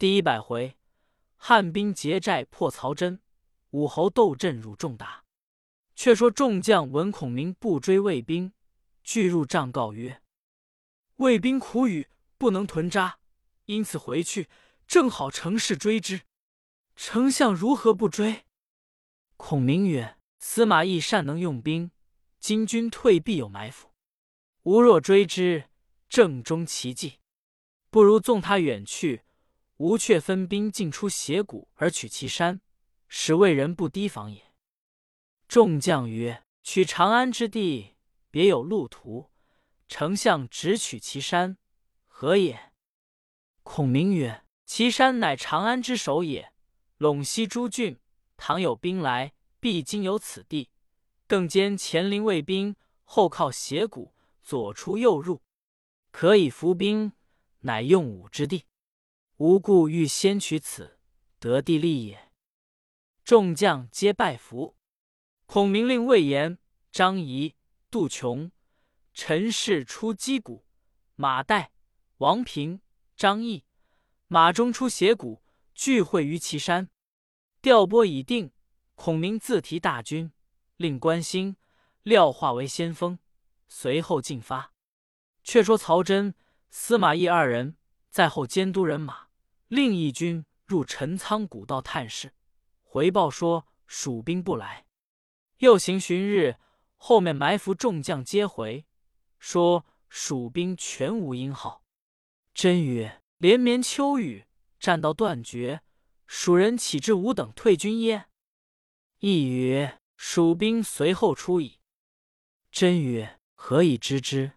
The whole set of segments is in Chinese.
第一百回，汉兵劫寨破曹真，武侯斗阵辱仲达。却说众将闻孔明不追魏兵，俱入帐告曰：“魏兵苦雨，不能屯扎，因此回去，正好乘势追之。丞相如何不追？”孔明曰：“司马懿善能用兵，今军退必有埋伏。吾若追之，正中其计，不如纵他远去。吾却分兵进出斜谷而取其山，使魏人不提防也。”众将曰：“取长安之地，别有路途。丞相直取其山，何也？”孔明曰：“其山乃长安之首也。陇西诸郡，倘有兵来，必经由此地。更兼前临魏兵，后靠斜谷，左出右入，可以伏兵，乃用武之地。无故欲先取此，得地利也。”众将皆拜服。孔明令魏延、张仪、杜琼、陈氏出击鼓，马岱、王平、张翼、马忠出斜谷，聚会于岐山。调拨已定，孔明自提大军，令关兴、廖化为先锋，随后进发。却说曹真、司马懿二人在后监督人马，另一军入陈仓古道探视，回报说蜀兵不来。又行旬日，后面埋伏众将皆回，说蜀兵全无英号。真曰：“连绵秋雨，战道断绝，蜀人岂知吾等退军耶？”亦曰：“蜀兵随后出矣。”真曰：“何以知之？”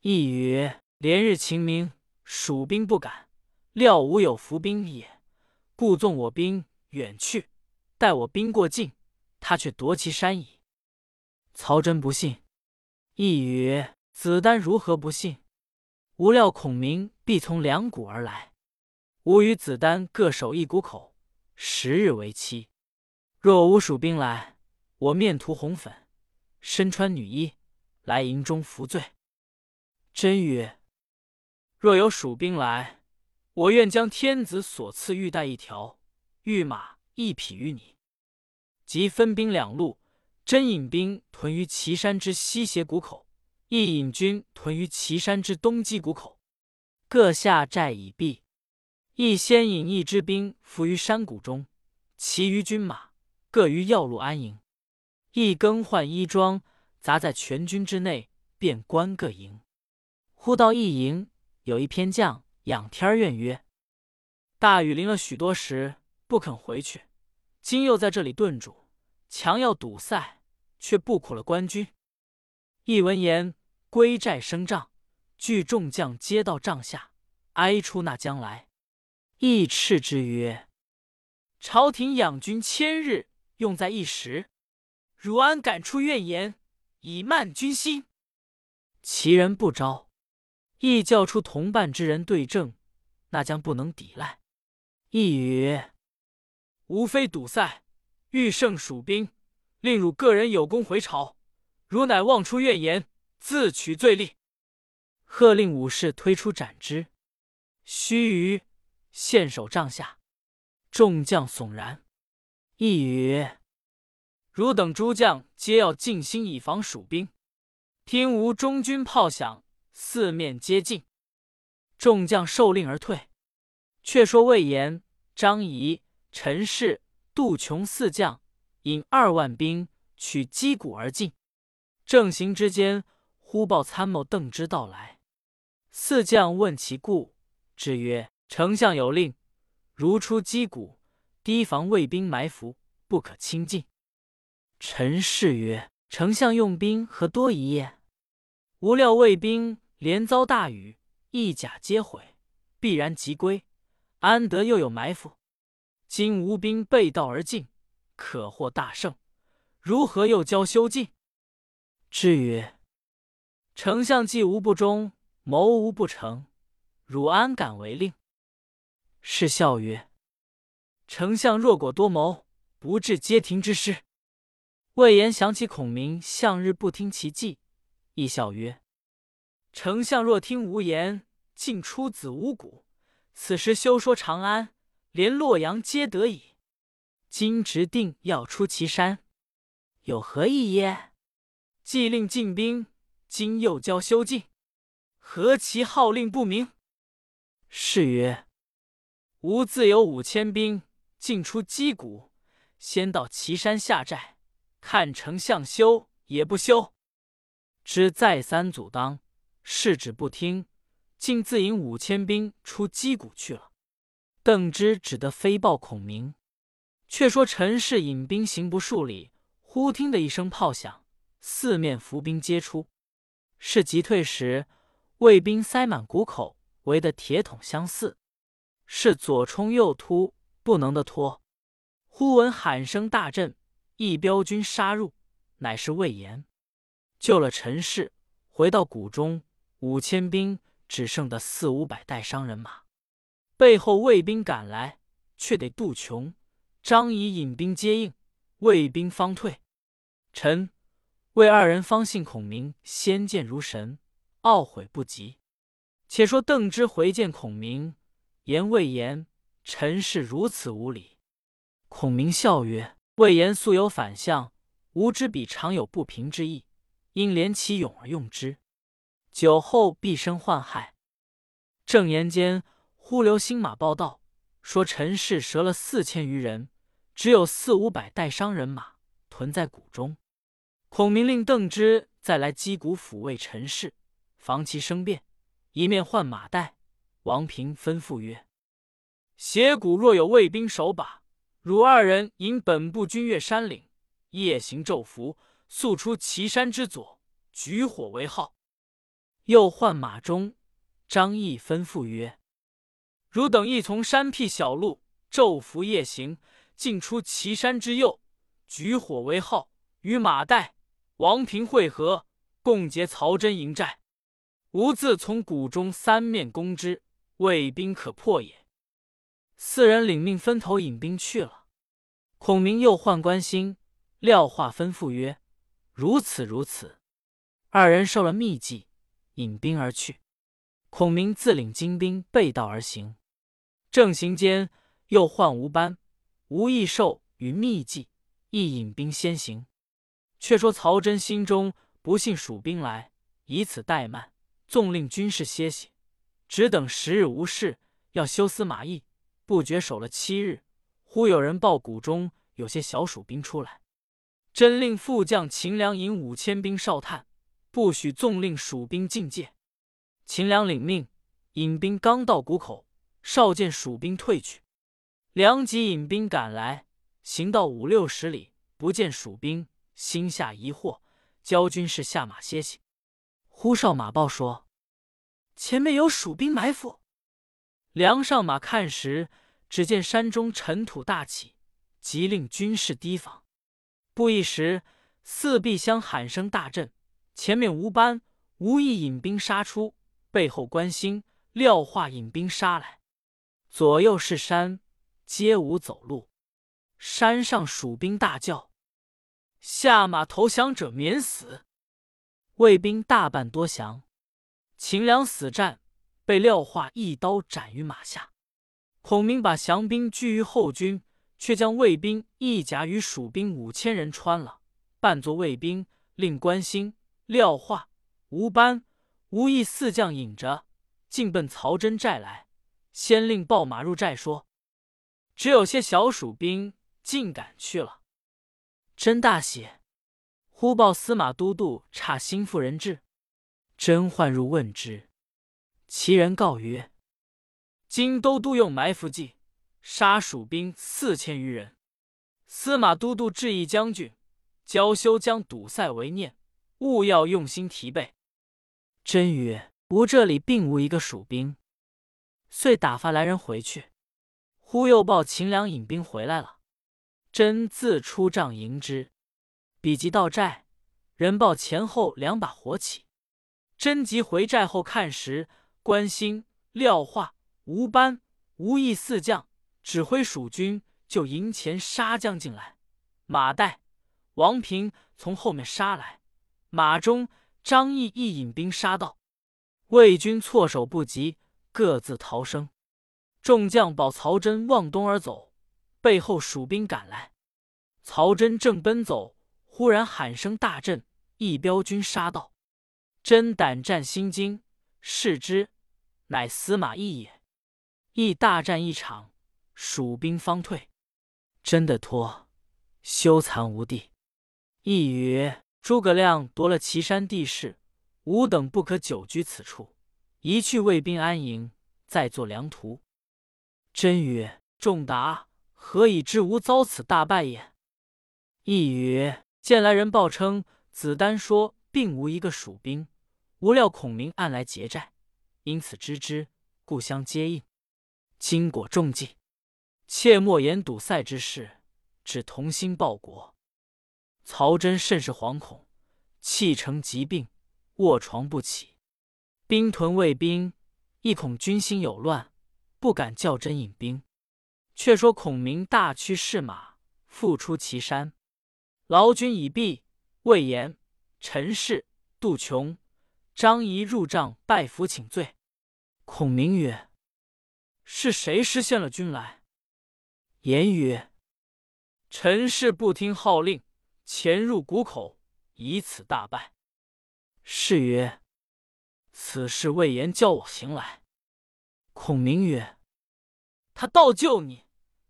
亦曰：“连日晴明，蜀兵不敢，料吾有伏兵也，故纵我兵远去，待我兵过境。”他却夺其山矣。曹真不信，亦曰：“子丹如何不信？吾料孔明必从两谷而来。吾与子丹各守一谷口，十日为期。若无蜀兵来，我面涂红粉，身穿女衣，来营中服罪。”真曰：“若有蜀兵来，我愿将天子所赐玉带一条，玉马一匹于你。”即分兵两路，真引兵屯于岐山之西斜谷口，亦引军屯于岐山之东击谷口，各下寨已毕。亦先引一支兵伏于山谷中，其余军马各于要路安营。亦更换衣装，杂在全军之内，便关各营。忽到一营，有一偏将仰天怨曰：“大雨淋了许多时，不肯回去。”今又在这里顿住，强要堵塞，却不苦了官军。一闻言，归寨升帐，聚众将皆到帐下，哀出那将来。亦斥之曰：“朝廷养军千日，用在一时，汝安敢出怨言，以慢军心？”其人不招，亦叫出同伴之人对证，那将不能抵赖。一曰。无非堵塞，欲胜蜀兵，令汝个人有功回朝。汝乃妄出怨言，自取罪利。喝令武士推出斩之。须臾，献首帐下，众将悚然。一语：汝等诸将皆要尽心以防蜀兵。听吾中军炮响，四面皆进。众将受令而退。却说魏延、张仪。陈氏、杜琼四将引二万兵取击鼓而进，正行之间，忽报参谋邓芝到来。四将问其故，之曰：“丞相有令，如出击鼓，提防魏兵埋伏，不可轻进。”陈氏曰：“丞相用兵何多疑也？无料魏兵连遭大雨，一甲皆毁，必然急归，安得又有埋伏？”今吴兵背道而进，可获大胜，如何又交休进？至于：“丞相既无不忠，谋无不成，汝安敢违令？”是笑曰：“丞相若果多谋，不至街亭之师。”魏延想起孔明向日不听其计，亦笑曰：“丞相若听吾言，尽出子无谷，此时休说长安，连洛阳皆得矣。今直定要出祁山，有何意耶？既令进兵，今又教修进，何其号令不明？是曰：吾自有五千兵，进出击谷，先到祁山下寨，看丞相休也不休。知再三阻当，是指不听，竟自引五千兵出击鼓去了。邓芝只得飞报孔明。却说陈氏引兵行不数里，忽听得一声炮响，四面伏兵皆出。是急退时，魏兵塞满谷口，围得铁桶相似。是左冲右突，不能得脱。忽闻喊声大震，一彪军杀入，乃是魏延，救了陈氏，回到谷中，五千兵只剩得四五百带伤人马。背后魏兵赶来，却得杜琼。张仪引兵接应，魏兵方退。臣、魏二人方信孔明先见如神，懊悔不及。且说邓芝回见孔明，言魏延、臣是如此无礼。孔明笑曰：“魏延素有反相，吾知彼常有不平之意，因怜其勇而用之，酒后必生患害。”正言间，忽留新马报道，说陈氏折了四千余人。只有四五百带伤人马屯在谷中，孔明令邓芝再来击鼓抚慰陈氏，防其生变，一面换马带。王平吩咐曰：“斜谷若有魏兵守把，汝二人引本部军越山岭，夜行昼伏，速出祁山之左，举火为号。”又换马中。张毅吩咐曰：“汝等亦从山僻小路，昼伏夜行。”进出岐山之右，举火为号，与马岱、王平会合，共结曹真营寨。吾自从谷中三面攻之，魏兵可破也。四人领命，分头引兵去了。孔明又唤关兴、廖化，吩咐曰：“如此如此。”二人受了密计，引兵而去。孔明自领精兵背道而行。正行间，又唤吴班。吴益寿与密计，亦引兵先行。却说曹真心中不信蜀兵来，以此怠慢，纵令军士歇息，只等十日无事，要休司马懿。不觉守了七日，忽有人报谷中有些小蜀兵出来，真令副将秦良引五千兵哨探，不许纵令蜀兵进界。秦良领命，引兵刚到谷口，少见蜀兵退去。梁吉引兵赶来，行到五六十里，不见蜀兵，心下疑惑，教军士下马歇息。忽哨马报说，前面有蜀兵埋伏。梁上马看时，只见山中尘土大起，急令军士提防。不一时，四壁厢喊声大震，前面吴班、吴懿引兵杀出，背后关兴、廖化引兵杀来，左右是山。皆无走路，山上蜀兵大叫：“下马投降者免死！”魏兵大半多降，秦良死战，被廖化一刀斩于马下。孔明把降兵拒于后军，却将魏兵一甲与蜀兵五千人穿了，扮作魏兵，令关兴、廖化、吴班、吴懿四将引着，进奔曹真寨来。先令报马入寨说。只有些小蜀兵竟敢去了，真大喜。忽报司马都督差心腹人至，真唤入问之。其人告曰：“今都督用埋伏计，杀蜀兵四千余人。司马都督致意将军，教休将堵塞为念，务要用心提备。”真曰：“吾这里并无一个蜀兵。”遂打发来人回去。忽又报秦良引兵回来了，真自出帐迎之。比及到寨，人报前后两把火起。真急回寨后看时，关兴、廖化、吴班、吴懿四将指挥蜀军就营前杀将进来。马岱、王平从后面杀来，马中张翼亦引兵杀到，魏军措手不及，各自逃生。众将保曹真望东而走，背后蜀兵赶来。曹真正奔走，忽然喊声大震，一彪军杀到。真胆战心惊，视之，乃司马懿也。亦大战一场，蜀兵方退。真的托，羞惭无地。亦曰：“诸葛亮夺了岐山地势，吾等不可久居此处，一去魏兵安营，再作良图。”真曰：“仲达，何以知吾遭此大败也？”一曰：“见来人报称，子丹说并无一个蜀兵，无料孔明暗来劫寨，因此知之，故相接应。今果中计，切莫言堵塞之事，只同心报国。”曹真甚是惶恐，气成疾病，卧床不起。兵屯卫兵，亦恐军心有乱。不敢叫真引兵。却说孔明大驱士马复出祁山，劳军已毕，魏延、陈氏、杜琼、张仪入帐拜服请罪。孔明曰：“是谁失陷了军来？”言曰：“陈氏不听号令，潜入谷口，以此大败。”是曰：“此事魏延教我行来。”孔明曰：“他倒救你，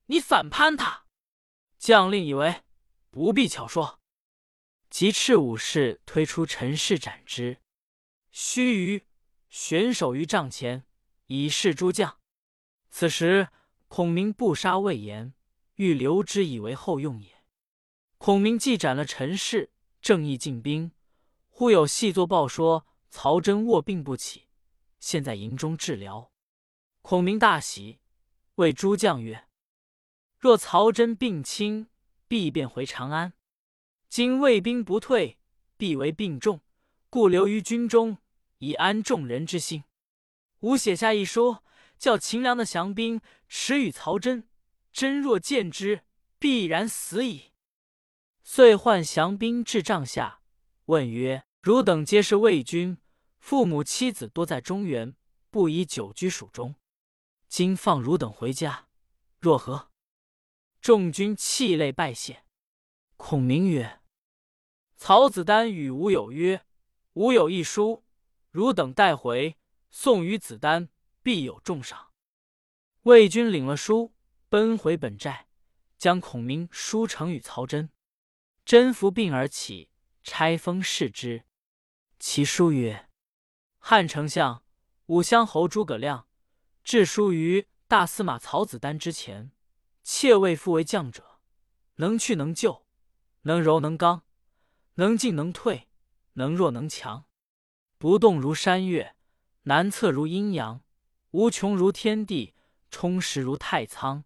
你反攀他。”将令以为不必巧说，即斥武士推出陈氏斩之。须臾，悬首于帐前，以示诸将。此时孔明不杀魏延，欲留之以为后用也。孔明既斩了陈氏，正义进兵，忽有细作报说曹真卧病不起，现在营中治疗。孔明大喜，谓诸将曰：“若曹真病轻，必便回长安。今魏兵不退，必为病重，故留于军中，以安众人之心。吾写下一书，叫秦良的降兵持与曹真。真若见之，必然死矣。”遂唤降兵至帐下，问曰：“汝等皆是魏军，父母妻子多在中原，不宜久居蜀中。”今放汝等回家，若何？众军泣泪拜谢。孔明曰：“曹子丹与吾有约，吾有一书，汝等带回，送与子丹，必有重赏。”魏军领了书，奔回本寨，将孔明书呈与曹真。真服病而起，拆封视之。其书曰：“汉丞相、武乡侯诸葛亮。”致书于大司马曹子丹之前，妾未复为将者，能去能救，能柔能刚，能进能退，能弱能强，不动如山岳，难测如阴阳，无穷如天地，充实如太仓，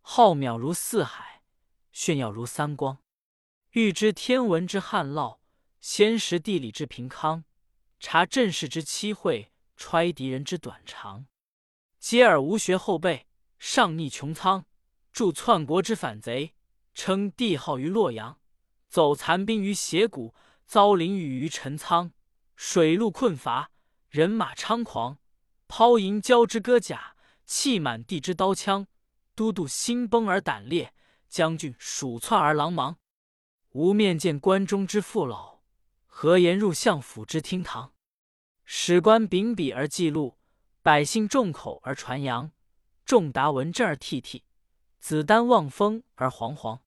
浩渺如四海，炫耀如三光。欲知天文之旱涝，先识地理之平康，察阵势之期会，揣敌人之短长。接尔无学后辈，上逆穹苍，助篡国之反贼，称帝号于洛阳，走残兵于斜谷，遭凌雨于陈仓，水陆困乏，人马猖狂，抛银交之戈甲，弃满地之刀枪，都督心崩而胆裂，将军鼠窜而狼忙。吾面见关中之父老，何言入相府之厅堂？史官秉笔而记录。百姓众口而传扬，仲达闻震而涕涕，子丹望风而惶惶。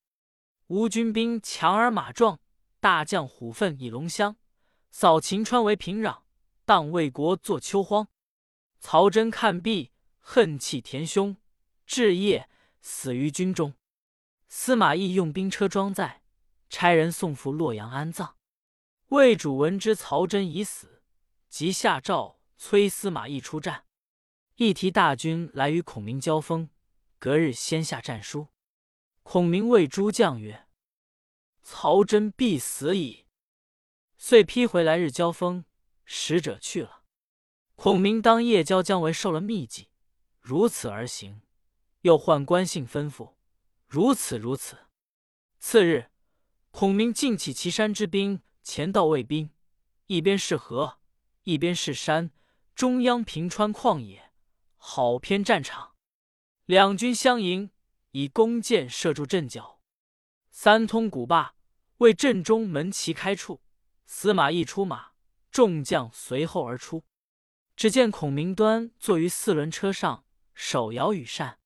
吴军兵强而马壮，大将虎奋以龙骧，扫秦川为平壤，荡魏国作秋荒。曹真看毕，恨气填胸，至夜死于军中。司马懿用兵车装载，差人送赴洛阳安葬。魏主闻之，曹真已死，即下诏催司马懿出战。一提大军来与孔明交锋，隔日先下战书。孔明谓诸将曰：“曹真必死矣。”遂批回来日交锋，使者去了。孔明当夜交姜维受了密计，如此而行。又唤关信吩咐，如此如此。次日，孔明尽起岐山之兵，前到卫兵，一边是河，一边是山，中央平川旷野。好篇战场，两军相迎，以弓箭射住阵脚。三通鼓罢，为阵中门旗开处。司马懿出马，众将随后而出。只见孔明端坐于四轮车上，手摇羽扇。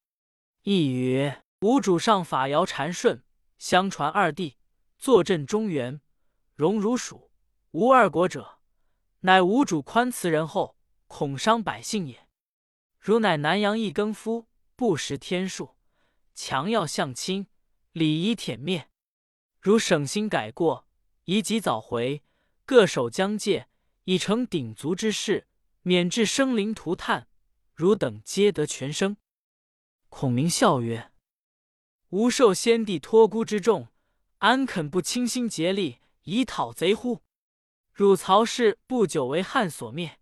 一曰：“吾主上法摇禅顺，相传二帝坐镇中原，荣如蜀，无二国者。乃吾主宽慈仁厚，恐伤百姓也。如乃南阳一耕夫，不识天数，强要相亲，礼仪舔灭。如省心改过，宜及早回。”各守疆界，以成鼎足之势，免致生灵涂炭。汝等皆得全生。孔明笑曰：“吾受先帝托孤之重，安肯不倾心竭力以讨贼乎？汝曹氏不久为汉所灭，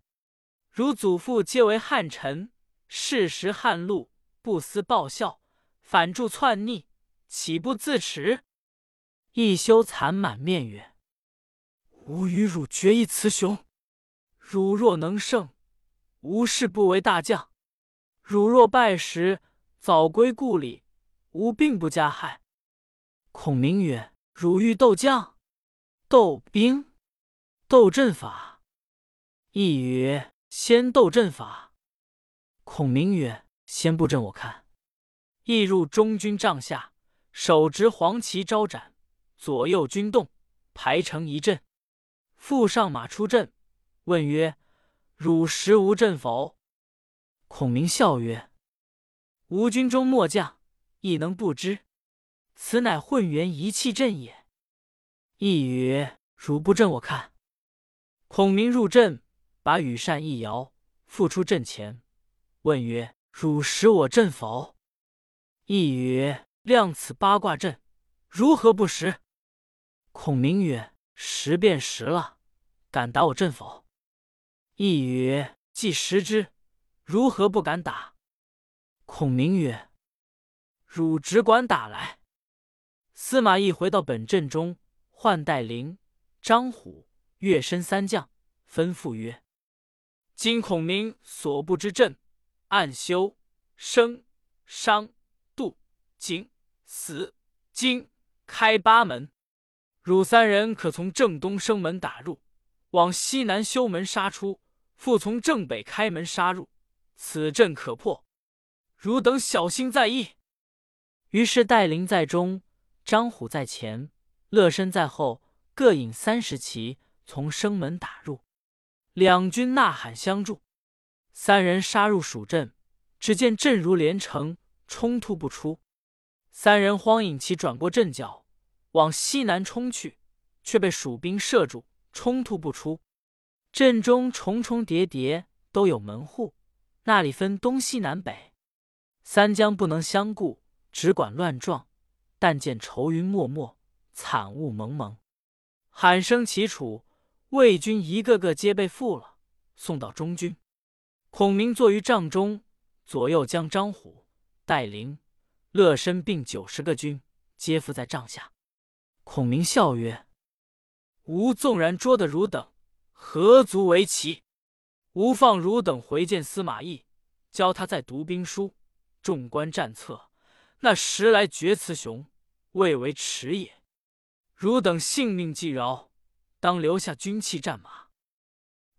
汝祖父皆为汉臣，事时汉禄，不思报效，反助篡逆，岂不自耻？”一休惭满面曰。吾与汝决一雌雄，汝若能胜，吾誓不为大将；汝若败时，早归故里，吾并不加害。孔明曰：“汝欲斗将、斗兵、斗阵法？”亦曰：“先斗阵法。”孔明曰：“先布阵，我看。”亦入中军帐下，手执黄旗招展，左右军动，排成一阵。复上马出阵，问曰：“汝识吾阵否？”孔明笑曰：“吾军中末将，亦能不知？此乃混元一气阵也。”亦曰：“汝不阵，我看。”孔明入阵，把羽扇一摇，复出阵前，问曰：“汝识我阵否？”亦曰：“量此八卦阵，如何不识？”孔明曰：识便识了，敢打我阵否？亦曰：既识之，如何不敢打？孔明曰：汝只管打来。司马懿回到本阵中，唤戴陵、张虎、岳申三将，吩咐曰：今孔明所布之阵，暗修、生、商、杜、景、死、金，开八门。汝三人可从正东生门打入，往西南修门杀出，复从正北开门杀入，此阵可破。汝等小心在意。于是戴陵在中，张虎在前，乐身在后，各引三十骑从生门打入。两军呐喊相助，三人杀入蜀阵，只见阵如连城，冲突不出。三人慌引骑转过阵脚。往西南冲去，却被蜀兵射住，冲突不出。阵中重重叠叠，都有门户，那里分东西南北？三将不能相顾，只管乱撞。但见愁云漠漠，惨雾蒙蒙，喊声齐楚，魏军一个个皆被缚了，送到中军。孔明坐于帐中，左右将张虎、戴陵、乐申并九十个军，皆伏在帐下。孔明笑曰：“吾纵然捉得汝等，何足为奇？吾放汝等回见司马懿，教他再读兵书，纵观战策，那时来决雌雄，未为迟也。汝等性命既饶，当留下军器战马。”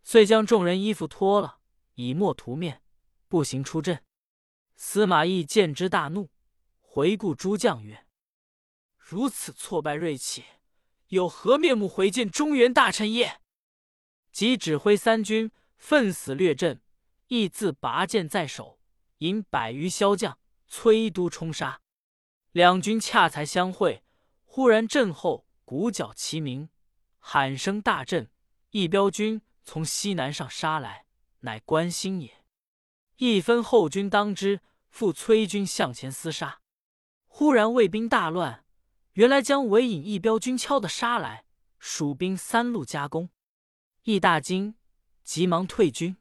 遂将众人衣服脱了，以墨涂面，步行出阵。司马懿见之大怒，回顾诸将曰：如此挫败锐气，有何面目回见中原大臣也？即指挥三军奋死略阵，亦自拔剑在手，引百余骁将催都冲杀。两军恰才相会，忽然阵后鼓角齐鸣，喊声大震。一彪军从西南上杀来，乃关兴也。一分后军当之，复催军向前厮杀。忽然魏兵大乱。原来将尾引一彪军敲的杀来，蜀兵三路夹攻，义大惊，急忙退军。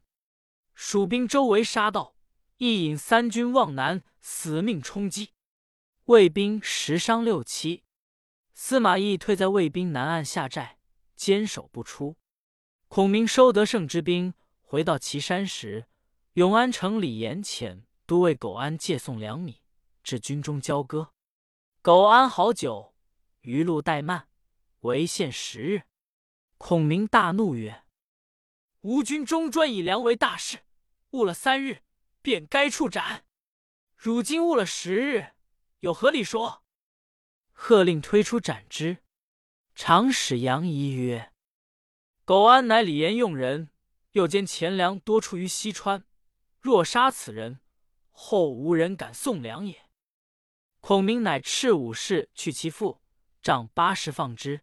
蜀兵周围杀到，亦引三军望南，死命冲击。魏兵十伤六七。司马懿退在魏兵南岸下寨，坚守不出。孔明收得胜之兵，回到岐山时，永安城李延潜都尉苟安借送粮米，至军中交割。苟安好久，余路怠慢，唯限十日。孔明大怒曰：“吾军中专以粮为大事，误了三日，便该处斩。如今误了时日，有何理说？”喝令推出斩之。长史杨仪曰：“苟安乃李严用人，又兼钱粮多出于西川，若杀此人，后无人敢送粮也。”孔明乃斥武士去其父，杖八十放之。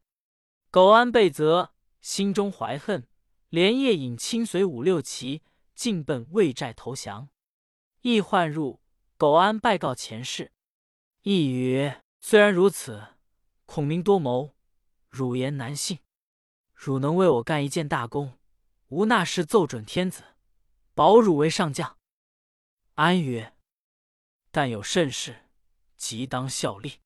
苟安被责，心中怀恨，连夜引亲随五六骑，进奔魏寨投降。易唤入，苟安拜告前世。易曰：“虽然如此，孔明多谋。”汝言难信，汝能为我干一件大功，吾那时奏准天子，保汝为上将。安曰：“但有甚事，即当效力。”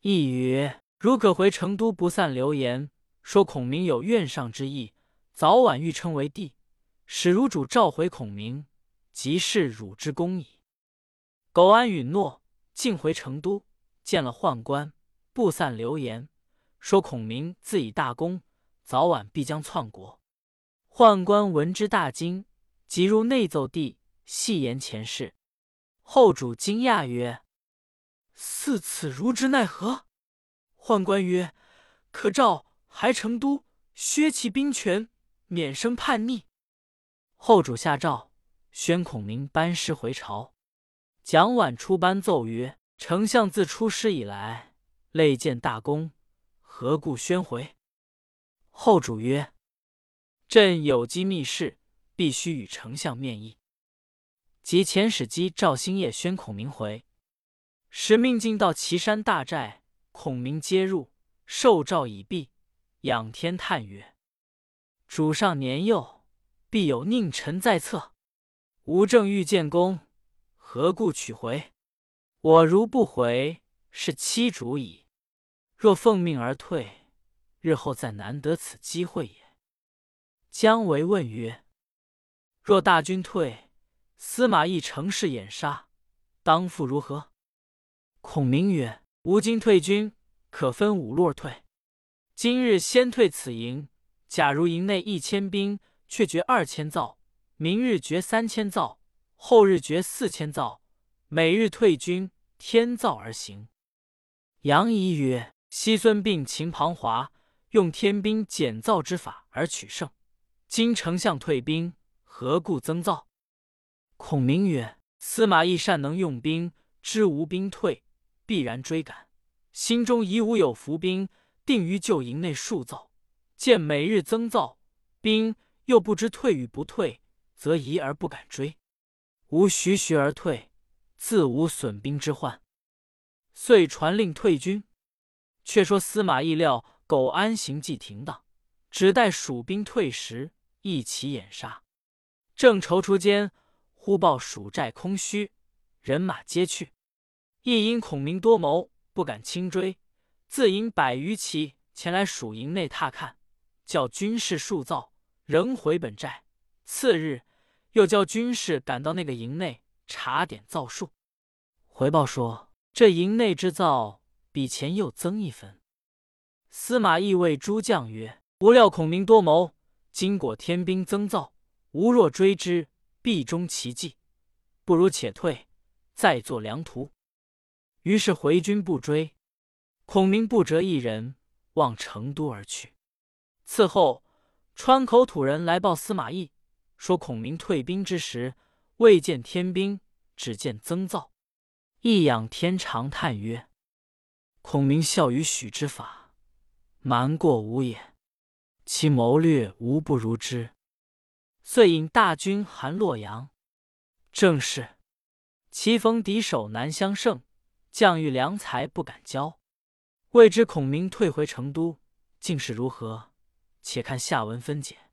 亦曰：“如可回成都，不散流言，说孔明有愿上之意，早晚欲称为帝，使汝主召回孔明，即是汝之功矣。”苟安允诺，径回成都，见了宦官，不散流言。说孔明自以大功，早晚必将篡国。宦官闻之大惊，即入内奏帝，细言前事。后主惊讶曰：“似此如之奈何？”宦官曰：“可召还成都，削其兵权，免生叛逆。”后主下诏，宣孔明班师回朝。蒋琬出班奏曰：“丞相自出师以来，累建大功。”何故宣回？后主曰：“朕有机密事，必须与丞相面议。”即遣使赍赵兴业宣孔明回，使命进到岐山大寨，孔明接入，受诏已毕，仰天叹曰：“主上年幼，必有佞臣在侧。吾正欲建功，何故取回？我如不回，是欺主矣。”若奉命而退，日后再难得此机会也。姜维问曰：“若大军退，司马懿乘势掩杀，当复如何？”孔明曰：“吾今退军，可分五路而退。今日先退此营，假如营内一千兵，却绝二千灶；明日绝三千灶，后日绝四千灶，每日退军天灶而行。”杨仪曰。西孙膑秦庞华，用天兵减灶之法而取胜。今丞相退兵，何故增灶？孔明曰：“司马懿善能用兵，知无兵退，必然追赶。心中疑吾有伏兵，定于旧营内数灶。见每日增灶兵，又不知退与不退，则疑而不敢追。吾徐徐而退，自无损兵之患。遂传令退军。”却说司马懿料苟安行迹停当，只待蜀兵退时，一起掩杀。正踌躇间，忽报蜀寨空虚，人马皆去。亦因孔明多谋，不敢轻追，自引百余骑前来蜀营内踏看，叫军士数灶，仍回本寨。次日，又叫军士赶到那个营内查点灶数，回报说这营内之灶。比前又增一分。司马懿谓诸将曰：“不料孔明多谋，今果天兵增灶，吾若追之，必终其计。不如且退，再作良图。”于是回军不追。孔明不折一人，望成都而去。次后，川口土人来报司马懿，说孔明退兵之时，未见天兵，只见增灶。一仰天长叹曰：孔明笑于许之法，瞒过吾也。其谋略无不如之，遂引大军韩洛阳。正是棋逢敌手难相胜，将遇良才不敢交。未知孔明退回成都，竟是如何？且看下文分解。